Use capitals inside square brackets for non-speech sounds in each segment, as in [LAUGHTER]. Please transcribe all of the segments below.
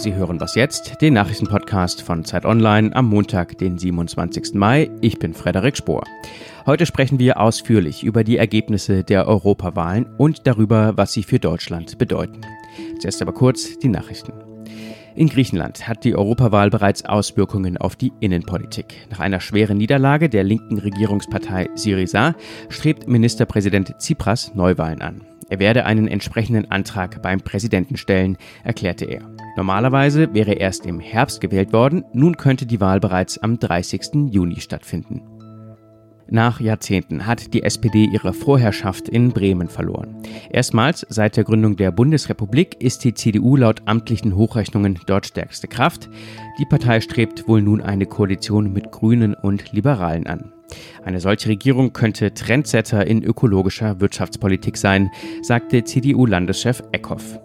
Sie hören was jetzt, den Nachrichtenpodcast von Zeit Online am Montag, den 27. Mai. Ich bin Frederik Spohr. Heute sprechen wir ausführlich über die Ergebnisse der Europawahlen und darüber, was sie für Deutschland bedeuten. Zuerst aber kurz die Nachrichten. In Griechenland hat die Europawahl bereits Auswirkungen auf die Innenpolitik. Nach einer schweren Niederlage der linken Regierungspartei Syriza strebt Ministerpräsident Tsipras Neuwahlen an. Er werde einen entsprechenden Antrag beim Präsidenten stellen, erklärte er. Normalerweise wäre erst im Herbst gewählt worden, nun könnte die Wahl bereits am 30. Juni stattfinden. Nach Jahrzehnten hat die SPD ihre Vorherrschaft in Bremen verloren. Erstmals seit der Gründung der Bundesrepublik ist die CDU laut amtlichen Hochrechnungen dort stärkste Kraft. Die Partei strebt wohl nun eine Koalition mit Grünen und Liberalen an. Eine solche Regierung könnte Trendsetter in ökologischer Wirtschaftspolitik sein, sagte CDU-Landeschef Eckhoff.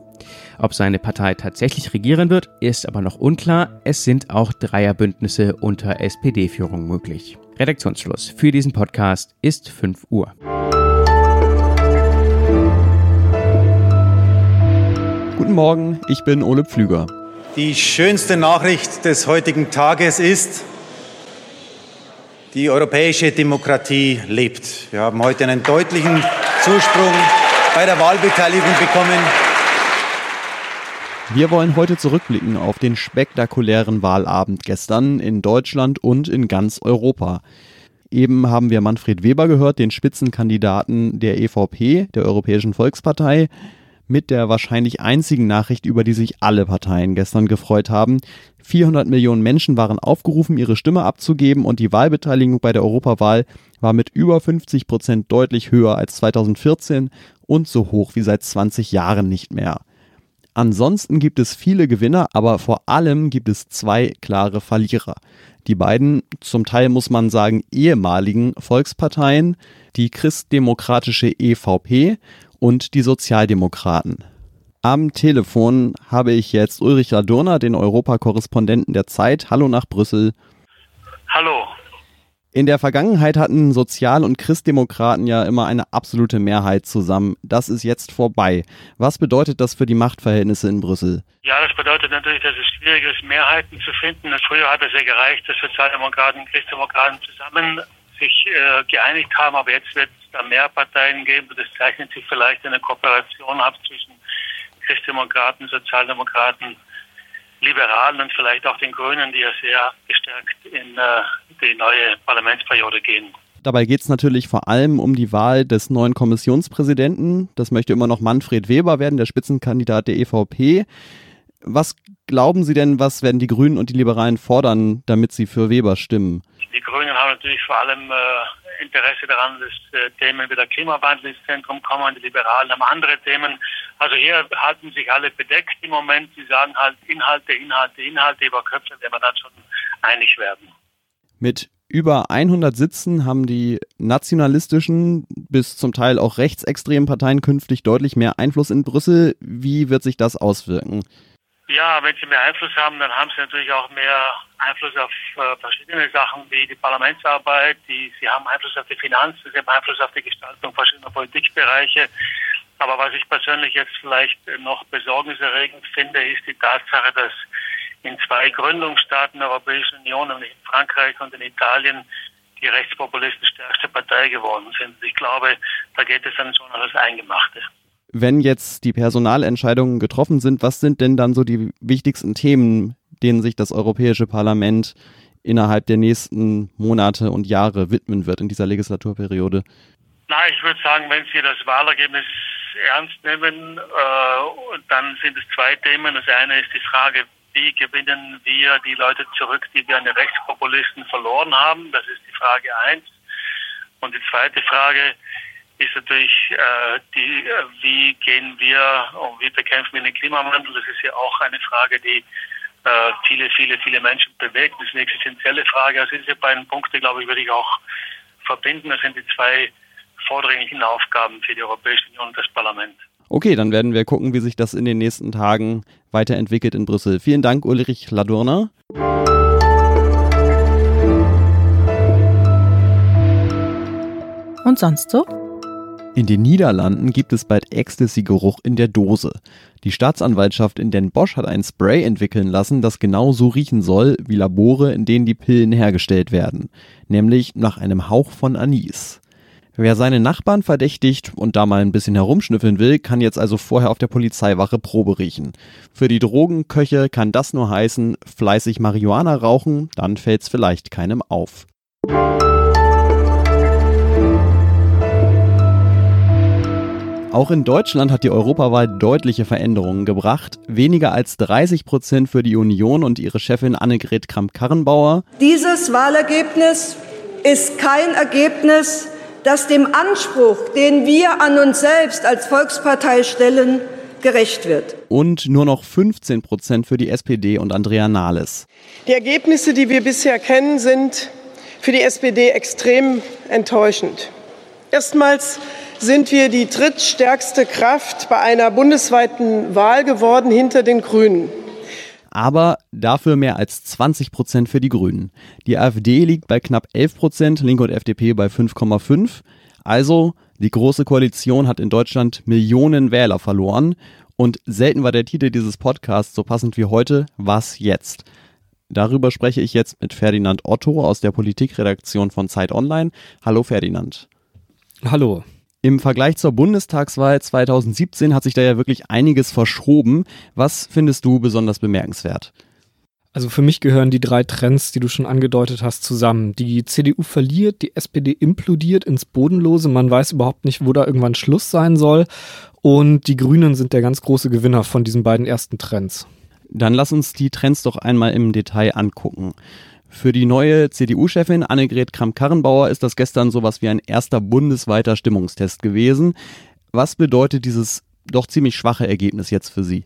Ob seine Partei tatsächlich regieren wird, ist aber noch unklar. Es sind auch Dreierbündnisse unter SPD-Führung möglich. Redaktionsschluss für diesen Podcast ist 5 Uhr. Guten Morgen, ich bin Ole Pflüger. Die schönste Nachricht des heutigen Tages ist, die europäische Demokratie lebt. Wir haben heute einen deutlichen Zusprung bei der Wahlbeteiligung bekommen. Wir wollen heute zurückblicken auf den spektakulären Wahlabend gestern in Deutschland und in ganz Europa. Eben haben wir Manfred Weber gehört, den Spitzenkandidaten der EVP, der Europäischen Volkspartei, mit der wahrscheinlich einzigen Nachricht, über die sich alle Parteien gestern gefreut haben. 400 Millionen Menschen waren aufgerufen, ihre Stimme abzugeben und die Wahlbeteiligung bei der Europawahl war mit über 50 Prozent deutlich höher als 2014 und so hoch wie seit 20 Jahren nicht mehr. Ansonsten gibt es viele Gewinner, aber vor allem gibt es zwei klare Verlierer. Die beiden, zum Teil muss man sagen, ehemaligen Volksparteien, die christdemokratische EVP und die Sozialdemokraten. Am Telefon habe ich jetzt Ulrich Ladurner, den Europakorrespondenten der Zeit. Hallo nach Brüssel. Hallo. In der Vergangenheit hatten Sozial- und Christdemokraten ja immer eine absolute Mehrheit zusammen. Das ist jetzt vorbei. Was bedeutet das für die Machtverhältnisse in Brüssel? Ja, das bedeutet natürlich, dass es schwierig ist, Mehrheiten zu finden. Früher hat es ja gereicht, dass Sozialdemokraten und Christdemokraten zusammen sich äh, geeinigt haben, aber jetzt wird es da mehr Parteien geben. Das zeichnet sich vielleicht eine Kooperation ab zwischen Christdemokraten, Sozialdemokraten, Liberalen und vielleicht auch den Grünen, die ja sehr gestärkt in äh, die neue Parlamentsperiode gehen. Dabei geht es natürlich vor allem um die Wahl des neuen Kommissionspräsidenten. Das möchte immer noch Manfred Weber werden, der Spitzenkandidat der EVP. Was glauben Sie denn, was werden die Grünen und die Liberalen fordern, damit sie für Weber stimmen? Die Grünen haben natürlich vor allem äh, Interesse daran, dass äh, Themen wie der Klimawandel ins Zentrum kommen. Die Liberalen haben andere Themen. Also hier halten sich alle bedeckt im Moment. Sie sagen halt Inhalte, Inhalte, Inhalte. Über Köpfe werden wir dann schon einig werden. Mit über 100 Sitzen haben die nationalistischen bis zum Teil auch rechtsextremen Parteien künftig deutlich mehr Einfluss in Brüssel. Wie wird sich das auswirken? Ja, wenn sie mehr Einfluss haben, dann haben sie natürlich auch mehr Einfluss auf äh, verschiedene Sachen wie die Parlamentsarbeit, die, sie haben Einfluss auf die Finanzen, sie haben Einfluss auf die Gestaltung verschiedener Politikbereiche. Aber was ich persönlich jetzt vielleicht noch besorgniserregend finde, ist die Tatsache, dass in zwei Gründungsstaaten der Europäischen Union, nämlich in Frankreich und in Italien, die Rechtspopulisten stärkste Partei geworden sind. Ich glaube, da geht es dann schon an das Eingemachte wenn jetzt die Personalentscheidungen getroffen sind, was sind denn dann so die wichtigsten Themen, denen sich das Europäische Parlament innerhalb der nächsten Monate und Jahre widmen wird in dieser Legislaturperiode? Na, ich würde sagen, wenn Sie das Wahlergebnis ernst nehmen, äh, dann sind es zwei Themen. Das eine ist die Frage, wie gewinnen wir die Leute zurück, die wir an den Rechtspopulisten verloren haben? Das ist die Frage eins. Und die zweite Frage, ist natürlich äh, die, äh, wie gehen wir und wie bekämpfen wir den Klimawandel. Das ist ja auch eine Frage, die äh, viele, viele, viele Menschen bewegt. Das ist eine existenzielle Frage. Also diese beiden Punkte, glaube ich, würde ich auch verbinden. Das sind die zwei vordringlichen Aufgaben für die Europäische Union und das Parlament. Okay, dann werden wir gucken, wie sich das in den nächsten Tagen weiterentwickelt in Brüssel. Vielen Dank, Ulrich Ladurner. Und sonst so? In den Niederlanden gibt es bald Ecstasy-Geruch in der Dose. Die Staatsanwaltschaft in Den Bosch hat ein Spray entwickeln lassen, das genau so riechen soll wie Labore, in denen die Pillen hergestellt werden, nämlich nach einem Hauch von Anis. Wer seine Nachbarn verdächtigt und da mal ein bisschen herumschnüffeln will, kann jetzt also vorher auf der Polizeiwache Probe riechen. Für die Drogenköche kann das nur heißen, fleißig Marihuana rauchen, dann fällt's vielleicht keinem auf. Auch in Deutschland hat die Europawahl deutliche Veränderungen gebracht. Weniger als 30 Prozent für die Union und ihre Chefin Annegret Kramp-Karrenbauer. Dieses Wahlergebnis ist kein Ergebnis, das dem Anspruch, den wir an uns selbst als Volkspartei stellen, gerecht wird. Und nur noch 15 Prozent für die SPD und Andrea Nahles. Die Ergebnisse, die wir bisher kennen, sind für die SPD extrem enttäuschend. Erstmals sind wir die drittstärkste Kraft bei einer bundesweiten Wahl geworden hinter den Grünen. Aber dafür mehr als 20 Prozent für die Grünen. Die AfD liegt bei knapp 11 Prozent, Linke und FDP bei 5,5. Also, die Große Koalition hat in Deutschland Millionen Wähler verloren. Und selten war der Titel dieses Podcasts so passend wie heute, Was jetzt? Darüber spreche ich jetzt mit Ferdinand Otto aus der Politikredaktion von Zeit Online. Hallo Ferdinand. Hallo. Im Vergleich zur Bundestagswahl 2017 hat sich da ja wirklich einiges verschoben. Was findest du besonders bemerkenswert? Also für mich gehören die drei Trends, die du schon angedeutet hast, zusammen. Die CDU verliert, die SPD implodiert ins Bodenlose, man weiß überhaupt nicht, wo da irgendwann Schluss sein soll. Und die Grünen sind der ganz große Gewinner von diesen beiden ersten Trends. Dann lass uns die Trends doch einmal im Detail angucken. Für die neue CDU-Chefin Annegret Kramp-Karrenbauer ist das gestern sowas wie ein erster bundesweiter Stimmungstest gewesen. Was bedeutet dieses doch ziemlich schwache Ergebnis jetzt für Sie?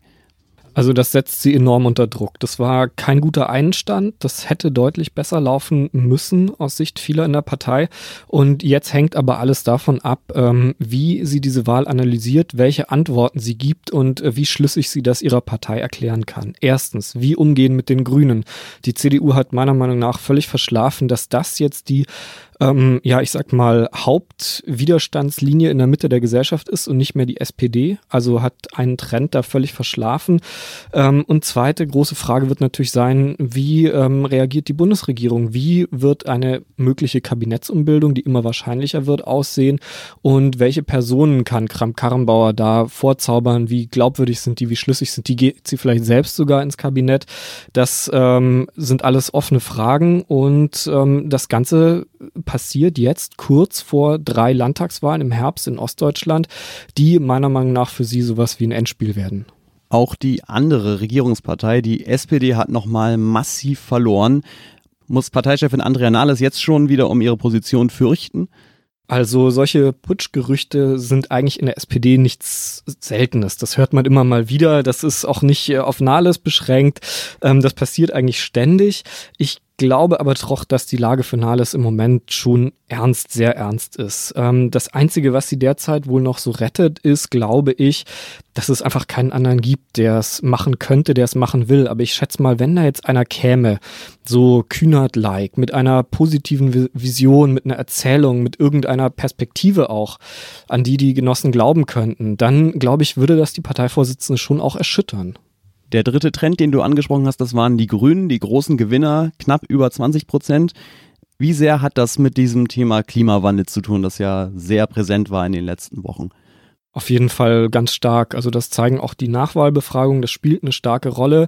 Also das setzt sie enorm unter Druck. Das war kein guter Einstand. Das hätte deutlich besser laufen müssen aus Sicht vieler in der Partei. Und jetzt hängt aber alles davon ab, ähm, wie sie diese Wahl analysiert, welche Antworten sie gibt und äh, wie schlüssig sie das ihrer Partei erklären kann. Erstens, wie umgehen mit den Grünen. Die CDU hat meiner Meinung nach völlig verschlafen, dass das jetzt die ähm, ja, ich sag mal, Hauptwiderstandslinie in der Mitte der Gesellschaft ist und nicht mehr die SPD. Also hat einen Trend da völlig verschlafen. Ähm, und zweite große Frage wird natürlich sein, wie ähm, reagiert die Bundesregierung? Wie wird eine mögliche Kabinettsumbildung, die immer wahrscheinlicher wird, aussehen? Und welche Personen kann Kramp-Karrenbauer da vorzaubern? Wie glaubwürdig sind die? Wie schlüssig sind die? Geht sie vielleicht selbst sogar ins Kabinett? Das ähm, sind alles offene Fragen und ähm, das Ganze passiert jetzt kurz vor drei Landtagswahlen im Herbst in Ostdeutschland, die meiner Meinung nach für sie sowas wie ein Endspiel werden. Auch die andere Regierungspartei, die SPD, hat nochmal massiv verloren. Muss Parteichefin Andrea Nahles jetzt schon wieder um ihre Position fürchten? Also solche Putschgerüchte sind eigentlich in der SPD nichts Seltenes. Das hört man immer mal wieder. Das ist auch nicht auf Nahles beschränkt. Ähm, das passiert eigentlich ständig. Ich glaube aber doch, dass die Lage für Nahles im Moment schon ernst, sehr ernst ist. Ähm, das Einzige, was sie derzeit wohl noch so rettet, ist, glaube ich, dass es einfach keinen anderen gibt, der es machen könnte, der es machen will. Aber ich schätze mal, wenn da jetzt einer käme, so Kühnert-like, mit einer positiven Vision, mit einer Erzählung, mit irgendeiner Perspektive auch, an die die Genossen glauben könnten, dann glaube ich, würde das die Parteivorsitzende schon auch erschüttern. Der dritte Trend, den du angesprochen hast, das waren die Grünen, die großen Gewinner, knapp über 20 Prozent. Wie sehr hat das mit diesem Thema Klimawandel zu tun, das ja sehr präsent war in den letzten Wochen? Auf jeden Fall ganz stark. Also das zeigen auch die Nachwahlbefragungen. Das spielt eine starke Rolle.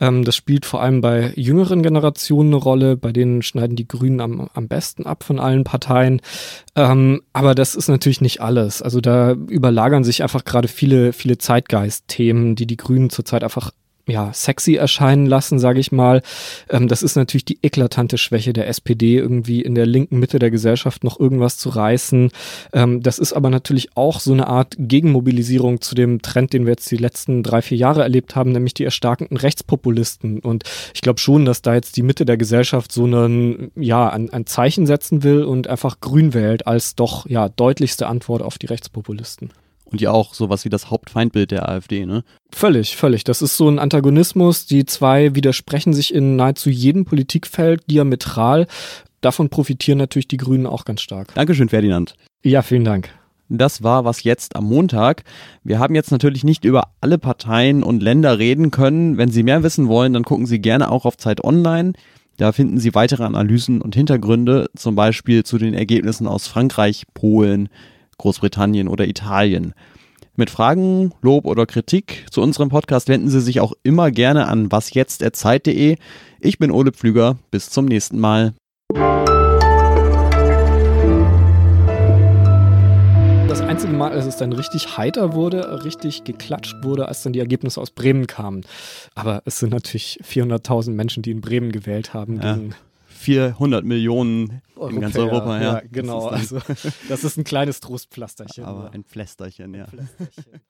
Ähm, das spielt vor allem bei jüngeren Generationen eine Rolle. Bei denen schneiden die Grünen am, am besten ab von allen Parteien. Ähm, aber das ist natürlich nicht alles. Also da überlagern sich einfach gerade viele, viele Zeitgeist-Themen, die die Grünen zurzeit einfach ja, sexy erscheinen lassen, sage ich mal. Ähm, das ist natürlich die eklatante Schwäche der SPD, irgendwie in der linken Mitte der Gesellschaft noch irgendwas zu reißen. Ähm, das ist aber natürlich auch so eine Art Gegenmobilisierung zu dem Trend, den wir jetzt die letzten drei, vier Jahre erlebt haben, nämlich die erstarkenden Rechtspopulisten. Und ich glaube schon, dass da jetzt die Mitte der Gesellschaft so einen, ja, ein, ein Zeichen setzen will und einfach grün wählt als doch, ja, deutlichste Antwort auf die Rechtspopulisten. Und ja auch sowas wie das Hauptfeindbild der AfD, ne? Völlig, völlig. Das ist so ein Antagonismus. Die zwei widersprechen sich in nahezu jedem Politikfeld diametral. Davon profitieren natürlich die Grünen auch ganz stark. Dankeschön, Ferdinand. Ja, vielen Dank. Das war was jetzt am Montag. Wir haben jetzt natürlich nicht über alle Parteien und Länder reden können. Wenn Sie mehr wissen wollen, dann gucken Sie gerne auch auf Zeit Online. Da finden Sie weitere Analysen und Hintergründe, zum Beispiel zu den Ergebnissen aus Frankreich, Polen, Großbritannien oder Italien. Mit Fragen, Lob oder Kritik zu unserem Podcast wenden Sie sich auch immer gerne an wasjetzt.zeit.de. Ich bin Ole Pflüger. Bis zum nächsten Mal. einzige Mal, als es dann richtig heiter wurde, richtig geklatscht wurde, als dann die Ergebnisse aus Bremen kamen. Aber es sind natürlich 400.000 Menschen, die in Bremen gewählt haben. Ja. 400 Millionen Europäer, in ganz Europa, ja. ja genau. Das also, [LAUGHS] das ist ein kleines Trostpflasterchen. Aber ein Pflästerchen, ja. Ein Pflästerchen.